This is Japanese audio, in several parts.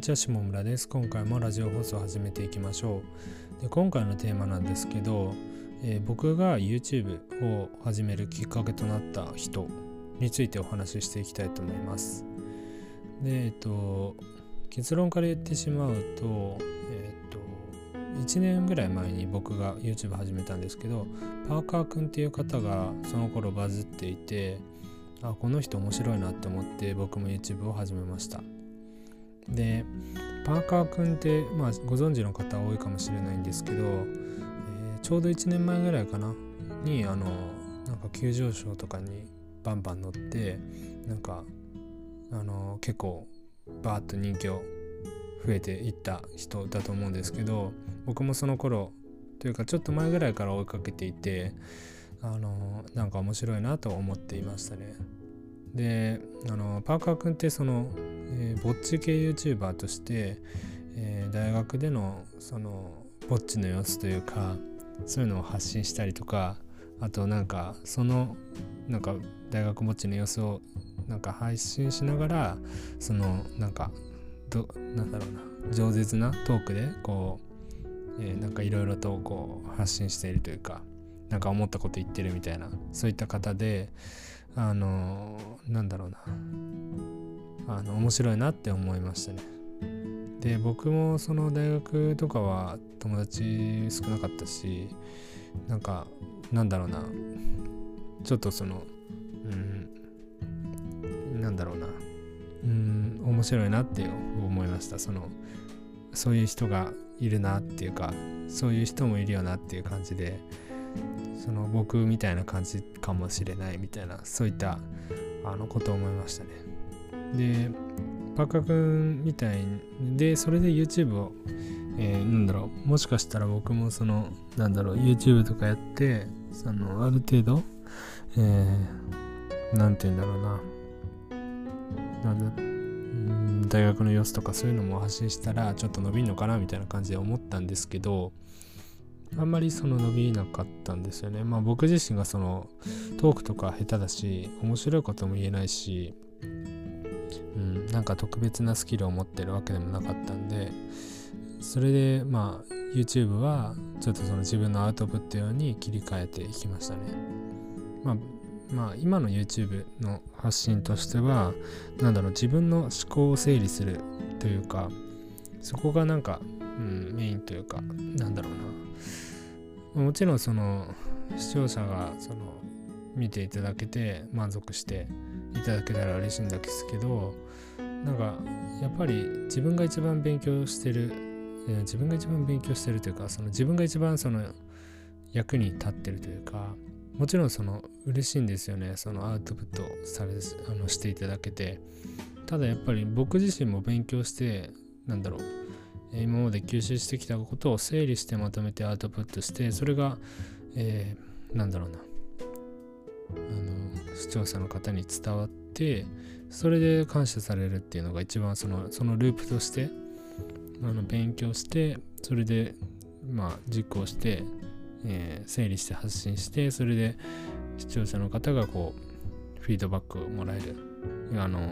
にちは下村です。今回もラジオ放送を始めていきましょう。で今回のテーマなんですけど、えー、僕が YouTube を始めるきっかけとなった人についてお話ししていきたいと思います。でえっと結論から言ってしまうとえっと1年ぐらい前に僕が YouTube 始めたんですけどパーカーくんっていう方がその頃バズっていてあこの人面白いなって思って僕も YouTube を始めました。でパーカーくんって、まあ、ご存知の方多いかもしれないんですけど、えー、ちょうど1年前ぐらいかなにあのなんか急上昇とかにバンバン乗ってなんかあの結構バーッと人気を増えていった人だと思うんですけど僕もその頃というかちょっと前ぐらいから追いかけていてあのなんか面白いなと思っていましたね。であのパーカー君ってその、えー、ぼっち系 YouTuber として、えー、大学でのそのぼっちの様子というかそういうのを発信したりとかあとなんかそのなんか大学ぼっちの様子をなんか配信しながらそのなんかどなんだろうな饒舌なトークでこう、えー、なんかいろいろとこう発信しているというかなんか思ったこと言ってるみたいなそういった方であのなんだろうな。あの面白いなって思いましたね。で僕もその大学とかは友達少なかったしなんかなんだろうな。ちょっとそのうんなんだろうな。うん面白いなって思いました。そのそういう人がいるなっていうかそういう人もいるよなっていう感じで。その僕みたいな感じかもしれないみたいなそういったあのことを思いましたね。でパカ君みたいでそれで YouTube を、えー、なんだろうもしかしたら僕もそのなんだろう YouTube とかやってそのある程度えー、て言うんだろうな。なんだ大学の様子とかそういうのも発信したらちょっと伸びんのかなみたいな感じで思ったんですけどあんまりその伸びなかったんですよね。まあ僕自身がそのトークとか下手だし面白いことも言えないし、うん、なんか特別なスキルを持ってるわけでもなかったんでそれでまあ YouTube はちょっとその自分のアウトプット用に切り替えていきましたね。まあまあ今の YouTube の発信としては何だろう自分の思考を整理するというかそこがなんか、うん、メインというかなんだろうな。もちろんその視聴者がその見ていただけて満足していただけたら嬉しいんですけどなんかやっぱり自分が一番勉強してる自分が一番勉強してるというかその自分が一番その役に立ってるというかもちろんその嬉しいんですよね。そのアウトプットされあのしていただけて。ただやっぱり僕自身も勉強してなんだろう今まで吸収してきたことを整理してまとめてアウトプットしてそれが、えー、なんだろうな。あの視聴者の方に伝わってそれで感謝されるっていうのが一番そのそのループとしてあの勉強してそれでまあ実行して、えー、整理して発信してそれで視聴者の方がこうフィードバックをもらえる。あの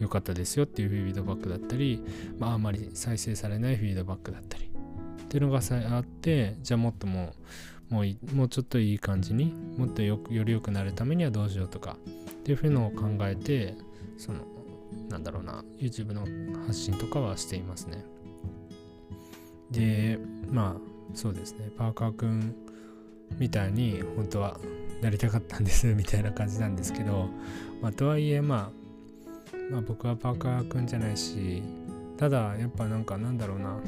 良かったですよっていうフィードバックだったり、まあ、あまり再生されないフィードバックだったり。っていうのがあってじゃあもっともうもうもうちょっといい感じにもっとよより良くなるためにはどうしようとか。っていうふうのを考えてそのなんだろうな YouTube の発信とかはしていますね。でまあそうですね。パーカーくんみたいに本当はなりたかったんですみたいな感じなんですけど、まあ、とはいえまあまあ僕はパーカーくんじゃないしただやっぱなんかなんだろうな。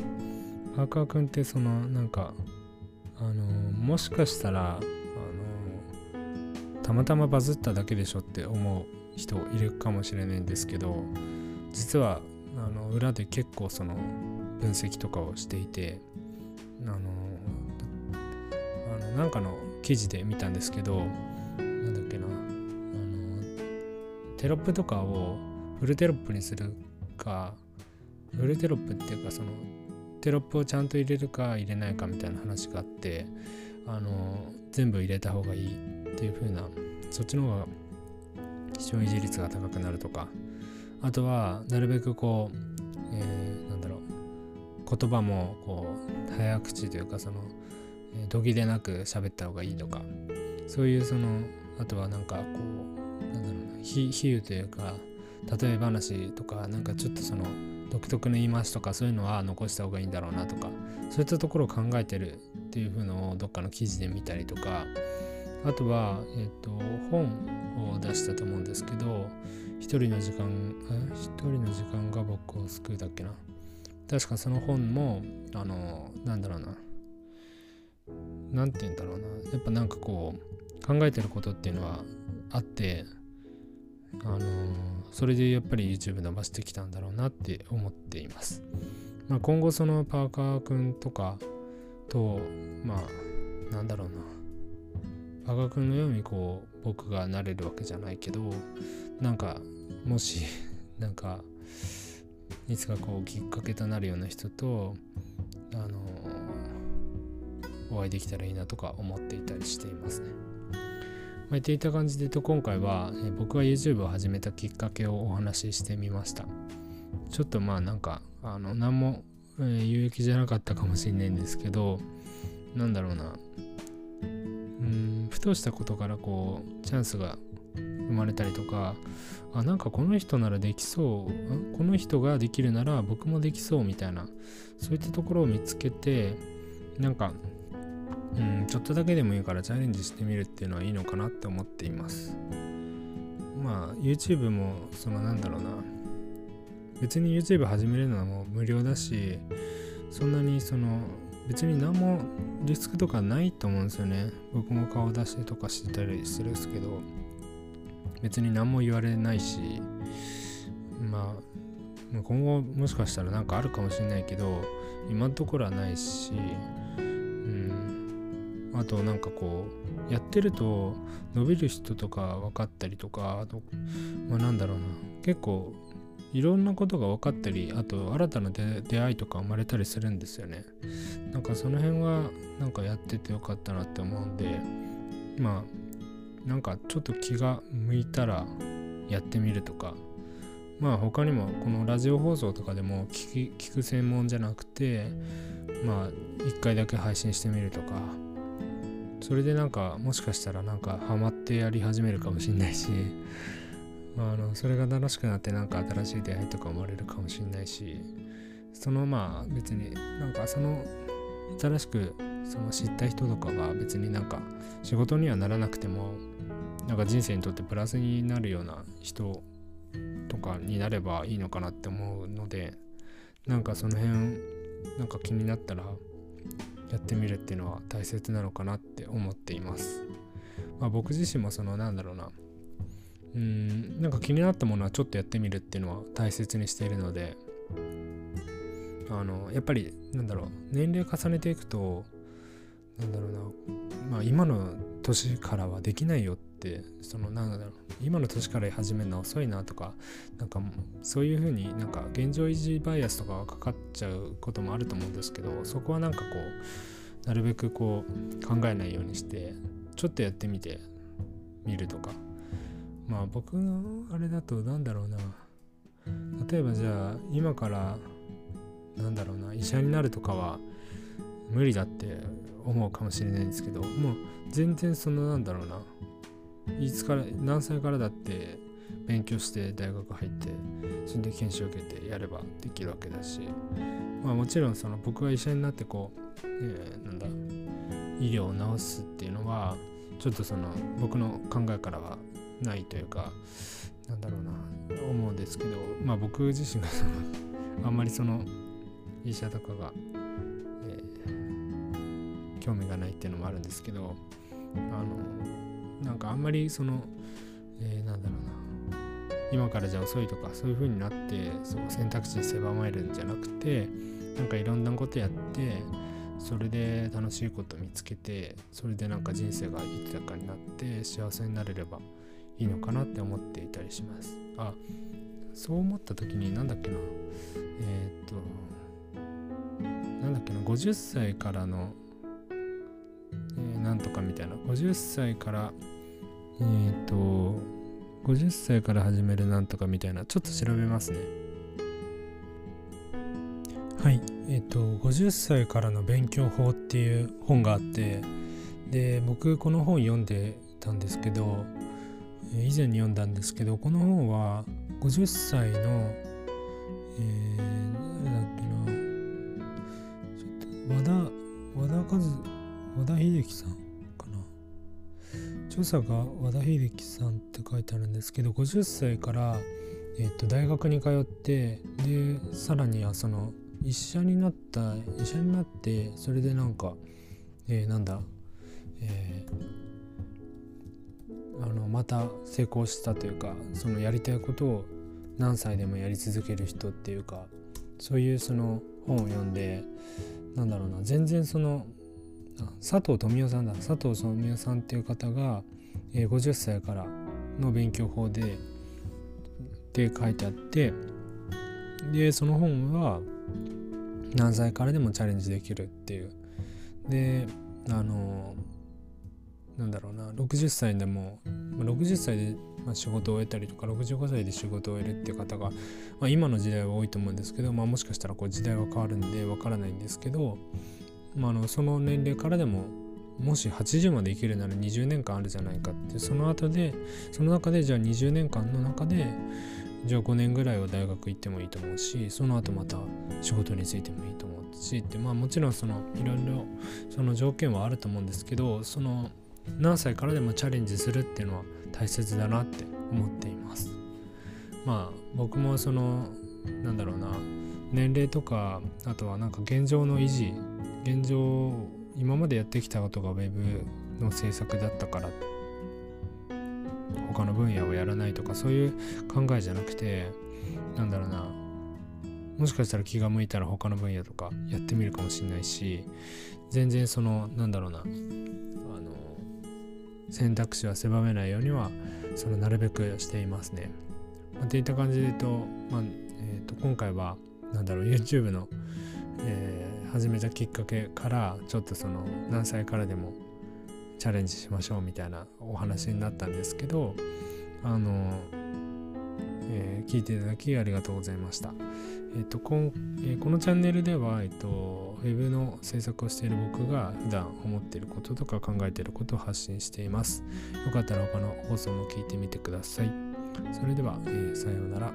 パーカーくんってそのなんかあのもしかしたらあのたまたまバズっただけでしょって思う人いるかもしれないんですけど実はあの裏で結構その分析とかをしていてあのあのなんかの記事で見たんですけどなんだっけなあのテロップとかをフルテロップにするかフルテロップっていうかそのテロップをちゃんと入れるか入れないかみたいな話があってあの全部入れた方がいいっていう風なそっちの方が視聴維持率が高くなるとかあとはなるべくこう、えー、言葉もこう早口というかその途切れなく喋った方がいいとかそういうそのあとはなんかこうなんだろうな比喩というか例え話とかなんかちょっとその独特の言い回しとかそういうのは残した方がいいんだろうなとかそういったところを考えてるっていう風のをどっかの記事で見たりとかあとは、えっ、ー、と本を出したと思うんですけど一人の時間一人の時間が僕を救うだっけな。確かその本もあのなんだろうな。何て言うんだろうな。やっぱなんかこう考えてることっていうのはあってあのそれでやっぱり YouTube 伸ばしてきたんだろうなって思っています。まあ、今後そのパーカー君とかとまあなんだろうなパーカー君のようにこう僕がなれるわけじゃないけどなんかもし なんかいつかこうきっかけとなるような人とあのお会いできたらいいなとか思っていたりしていますね。まあ、言っていた感じで言うと今回は、え僕が YouTube を始めたきっかけをお話ししてみました。ちょっとまあなんかあの何も、有益じゃなかったかもしれないんですけどなんだろうなうんふとしたことからこうチャンスが生まれたりとかあなんかこの人ならできそうこの人ができるなら僕もできそうみたいなそういったところを見つけてなんかうん、ちょっとだけでもいいからチャレンジしてみるっていうのはいいのかなって思っています。まあ YouTube もそのなんだろうな別に YouTube 始めるのはもう無料だしそんなにその別に何もリスクとかないと思うんですよね僕も顔出してとかしてたりするんですけど別に何も言われないしまあ今後もしかしたら何かあるかもしれないけど今のところはないしあとなんかこうやってると伸びる人とか分かったりとかあとまあなんだろうな。結構いろんなことが分かったりあと新たな出会いとか生まれたりするんですよね。なんかその辺はなんかやっててよかったなって思うんでまあなんかちょっと気が向いたらやってみるとか。まあ他にもこのラジオ放送とかでも聞聞く専門じゃなくてまあ一回だけ配信してみるとか。それでなんかもしかしたらなんかハマってやり始めるかもしんないしあのそれが楽しくなってなんか新しい出会いとか生まれるかもしんないしそのまあ別になんかその新しくその知った人とかが別になんか仕事にはならなくてもなんか人生にとってプラスになるような人とかになればいいのかなって思うのでなんかその辺なんか気になったらやってみるっていうのは大切なのかなって思っています。まあ、僕自身もそのなんだろうな。うんなんか気になったものはちょっとやってみるっていうのは大切にしているので。あのやっぱりなんだろう。年齢重ねていくとなんだろうな。まあ今の年からはできないよってそのなんだろう。今の年から始めるの遅いなとかなんかそういうふうになんか現状維持バイアスとかがかかっちゃうこともあると思うんですけどそこはなんかこうなるべくこう考えないようにしてちょっとやってみてみるとか。まあ僕のあれだとなんだろうな。例えばじゃあ今からなんだろうな医者になるとかは無理だって思うかもしれないんですけどもう全然そのなんだろうな。いつから何歳からだって勉強して大学入ってそれで研修受けてやればできるわけだしまあもちろんその僕が医者になってこう、えー、なんだ医療を治すっていうのはちょっとその僕の考えからはないというかなんだろうな思うんですけどまあ僕自身が あんまりその医者とかが興味がないっていうのもあるんですけどあのなんかあんまりその、えー、なんだろうな今からじゃ遅いとかそういう風になってその選択肢狭まるんじゃなくてなんかいろんなことやってそれで楽しいこと見つけてそれでなんか人生が豊かになって幸せになれればいいのかなって思っていたりします。あそう思った時になんだっけな。えー、っとなんだっけな。50歳からのえー、なんとかみたいな。50歳からえっ、ー、と50歳から始めるなんとかみたいな。ちょっと調べますね。はい。えっ、ー、と50歳からの勉強法っていう本があってで僕この本読んでたんですけど以前に読んだんですけどこの本は50歳のえー、誰だっけな。ちょっと和田和田和和田秀樹さんかな。著者が和田秀樹さんって書いてあるんですけど50歳からえー、と大学に通ってでさらにはその医者になった医者になってそれでなんか、えー、なんだ、えー、あのまた成功したというかそのやりたいことを何歳でもやり続ける人っていうかそういうその本を読んでなんだろうな全然その佐藤富夫さんだ。佐藤富夫さんっていう方が、えー、50歳からの勉強法でって書いてあってでその本は何歳からでもチャレンジできるっていう。であのなんだろうな60歳でも60歳で仕事を終えたりとか65歳で仕事を終えるっていう方が、まあ、今の時代は多いと思うんですけど、まあ、もしかしたらこう時代は変わるんでわからないんですけど、まあ、あのその年齢からでももし80まで生きるなら20年間あるじゃないかってその後でその中でじゃあ20年間の中でじゃあ5年ぐらいは大学行ってもいいと思うしその後また仕事についてもいいと思うしってまあもちろんそのいろいろその条件はあると思うんですけどその何歳からでもチャレンジするっていうのは大切だなって思っています。まあ僕もそのなんだろうな年齢とかあとはなんか現状の維持現状今までやってきたことが Web の制作だったから他の分野をやらないとかそういう考えじゃなくてなんだろうなもしかしたら気が向いたら他の分野とかやってみるかもしれないし全然そのなんだろうなあの選択肢は狭めないようにはそのなるべくしていますね。まあ、っていった感じで言うと,、まあえー、と今回はなんだろう YouTube の、えー、始めたきっかけからちょっとその何歳からでもチャレンジしましょうみたいなお話になったんですけどあの、えー、聞いていただきありがとうございました。えっ、とこんえー、このチャンネルでは、えっ、と、ウェブの制作をしている僕が普段思っていることとか考えていることを発信しています。よかったら他の放送も聞いてみてください。それでは、えさようなら。